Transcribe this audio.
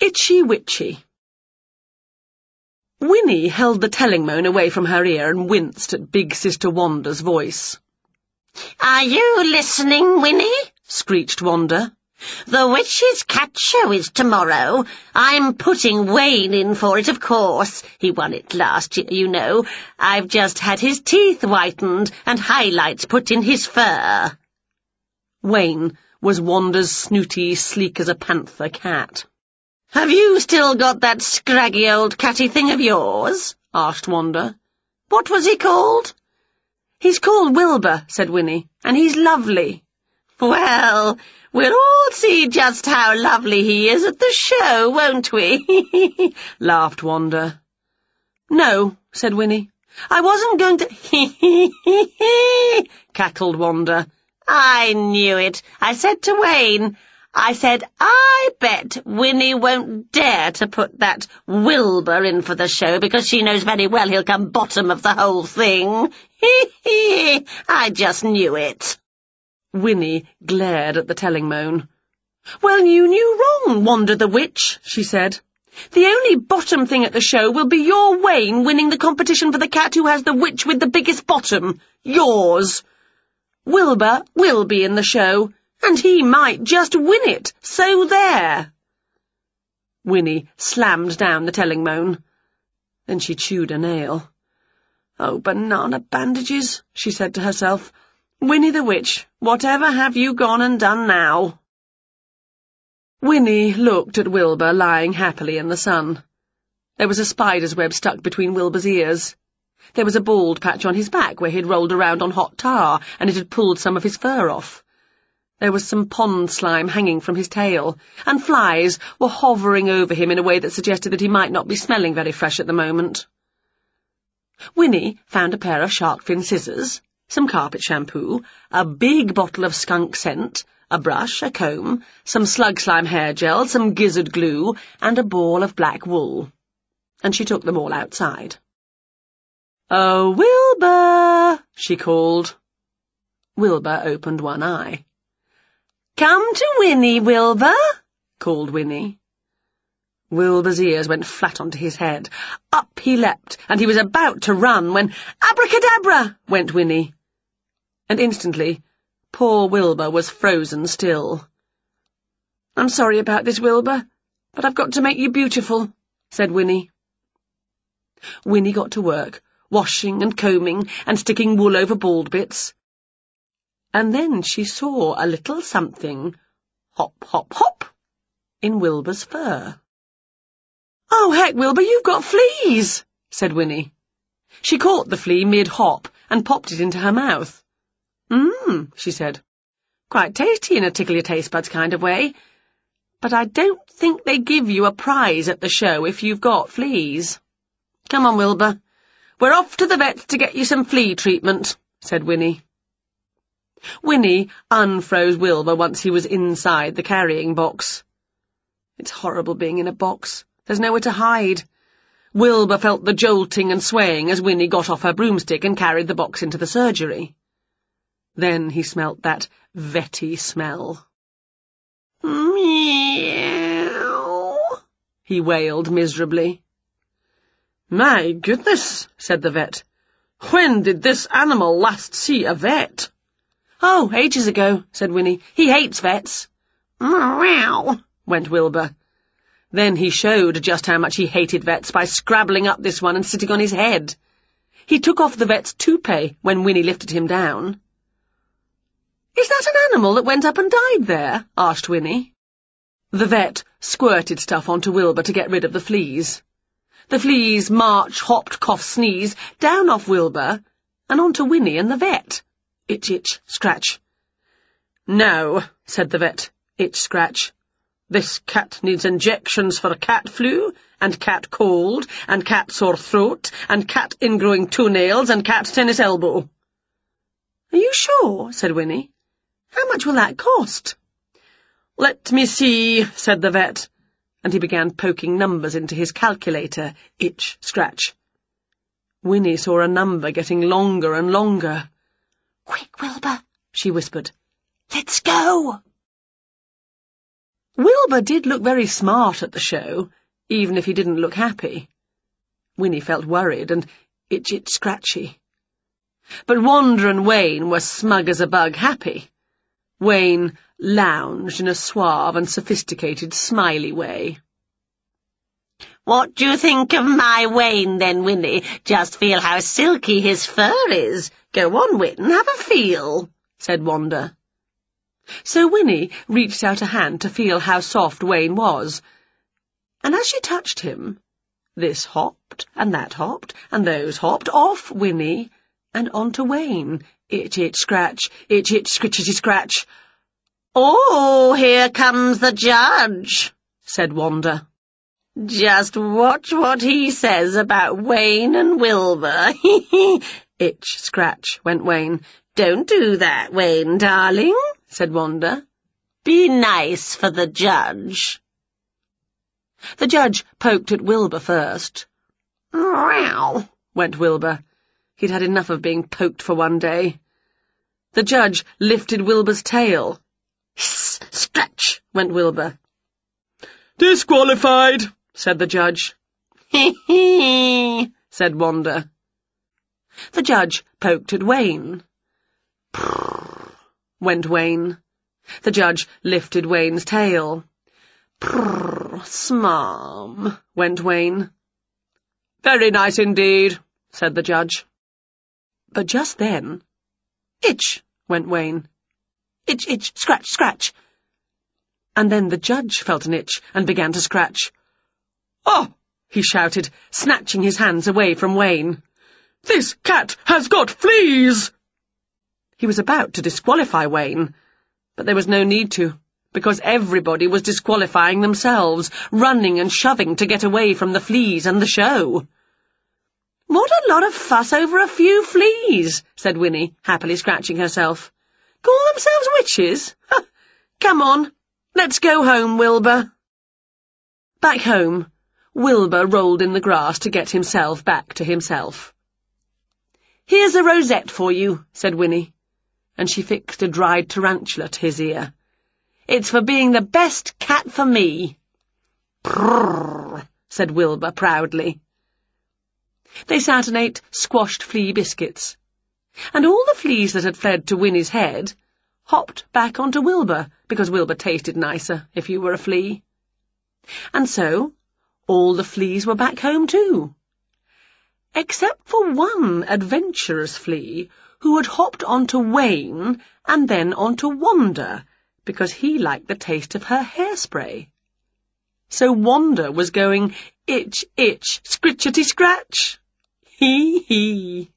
Itchy Witchy Winnie held the telling moan away from her ear and winced at Big Sister Wanda's voice. Are you listening, Winnie? screeched Wanda. The witch's cat show is tomorrow. I'm putting Wayne in for it, of course. He won it last year, you know. I've just had his teeth whitened and highlights put in his fur. Wayne was Wanda's snooty, sleek-as-a-panther cat. Have you still got that scraggy old catty thing of yours? asked Wanda. What was he called? He's called Wilbur, said Winnie, and he's lovely. Well, we'll all see just how lovely he is at the show, won't we? laughed Wanda. No, said Winnie. I wasn't going to hee cackled Wanda. I knew it. I said to Wayne, I said, I bet Winnie won't dare to put that Wilbur in for the show because she knows very well he'll come bottom of the whole thing. Hee hee, I just knew it. Winnie glared at the telling moan. Well, you knew wrong, Wanda the Witch, she said. The only bottom thing at the show will be your Wayne winning the competition for the cat who has the witch with the biggest bottom. Yours. Wilbur will be in the show, and he might just win it, so there. Winnie slammed down the telling moan. Then she chewed a nail. Oh, banana bandages, she said to herself. Winnie the Witch, whatever have you gone and done now? Winnie looked at Wilbur lying happily in the sun. There was a spider's web stuck between Wilbur's ears. There was a bald patch on his back where he'd rolled around on hot tar, and it had pulled some of his fur off. There was some pond slime hanging from his tail, and flies were hovering over him in a way that suggested that he might not be smelling very fresh at the moment. Winnie found a pair of shark fin scissors, some carpet shampoo, a big bottle of skunk scent, a brush, a comb, some slug slime hair gel, some gizzard glue, and a ball of black wool. And she took them all outside. Oh, Wilbur, she called. Wilbur opened one eye. Come to Winnie, Wilbur, called Winnie. Wilbur's ears went flat onto his head. Up he leapt, and he was about to run when, Abracadabra! went Winnie. And instantly, poor Wilbur was frozen still. I'm sorry about this, Wilbur, but I've got to make you beautiful, said Winnie. Winnie got to work, washing and combing and sticking wool over bald bits and then she saw a little something hop, hop, hop in Wilbur's fur. Oh, heck, Wilbur, you've got fleas, said Winnie. She caught the flea mid-hop and popped it into her mouth. Mmm, she said. Quite tasty in a tickle your taste buds kind of way. But I don't think they give you a prize at the show if you've got fleas. Come on, Wilbur. We're off to the vet's to get you some flea treatment, said Winnie. Winnie unfroze Wilbur once he was inside the carrying box. It's horrible being in a box. There's nowhere to hide. Wilbur felt the jolting and swaying as Winnie got off her broomstick and carried the box into the surgery. Then he smelt that vetty smell. Meow, he wailed miserably. My goodness, said the vet. When did this animal last see a vet? Oh, ages ago, said Winnie. He hates vets. Meow, went Wilbur. Then he showed just how much he hated vets by scrabbling up this one and sitting on his head. He took off the vet's toupee when Winnie lifted him down. Is that an animal that went up and died there? asked Winnie. The vet squirted stuff onto Wilbur to get rid of the fleas. The fleas march, hopped, cough, sneeze, down off Wilbur, and onto Winnie and the vet. Itch, itch, scratch. No, said the vet. Itch, scratch. This cat needs injections for cat flu, and cat cold, and cat sore throat, and cat ingrowing toenails, and cat tennis elbow. Are you sure? said Winnie. How much will that cost? Let me see, said the vet, and he began poking numbers into his calculator. Itch, scratch. Winnie saw a number getting longer and longer. Quick, Wilbur, she whispered. Let's go! Wilbur did look very smart at the show, even if he didn't look happy. Winnie felt worried and itch-itch-scratchy. But Wanda and Wayne were smug as a bug happy. Wayne lounged in a suave and sophisticated smiley way. What do you think of my Wayne, then, Winnie? Just feel how silky his fur is. Go on, Winnie, have a feel, said Wanda. So Winnie reached out a hand to feel how soft Wayne was, and as she touched him, this hopped, and that hopped, and those hopped off Winnie, and onto Wayne. Itch, itch, scratch, itch, itch, scritchity, scratch. Oh, here comes the judge, said Wanda. Just watch what he says about Wayne and Wilbur. Itch, scratch, went Wayne. Don't do that, Wayne, darling, said Wanda. Be nice for the judge. The judge poked at Wilbur first. Meow, went Wilbur. He'd had enough of being poked for one day. The judge lifted Wilbur's tail. Hiss, scratch, went Wilbur. Disqualified, said the judge. Hee hee, said Wanda. The judge poked at Wayne. Prrr, went Wayne. The judge lifted Wayne's tail. Prrr, smarm, went Wayne. Very nice indeed, said the judge. But just then, itch, went Wayne. Itch, itch, scratch, scratch. And then the judge felt an itch and began to scratch. Oh! he shouted, snatching his hands away from Wayne. This cat has got fleas! He was about to disqualify Wayne, but there was no need to, because everybody was disqualifying themselves, running and shoving to get away from the fleas and the show. What a lot of fuss over a few fleas, said Winnie, happily scratching herself. Call themselves witches? Come on, let's go home, Wilbur. Back home, Wilbur rolled in the grass to get himself back to himself. Here's a rosette for you, said Winnie, and she fixed a dried tarantula to his ear. It's for being the best cat for me. Prrrr, said Wilbur proudly. They sat and ate squashed flea biscuits, and all the fleas that had fled to Winnie's head hopped back onto Wilbur, because Wilbur tasted nicer if you were a flea. And so all the fleas were back home too. Except for one adventurous flea who had hopped onto Wayne and then onto Wanda because he liked the taste of her hairspray. So Wanda was going itch, itch, scritchety, scratch. Hee hee.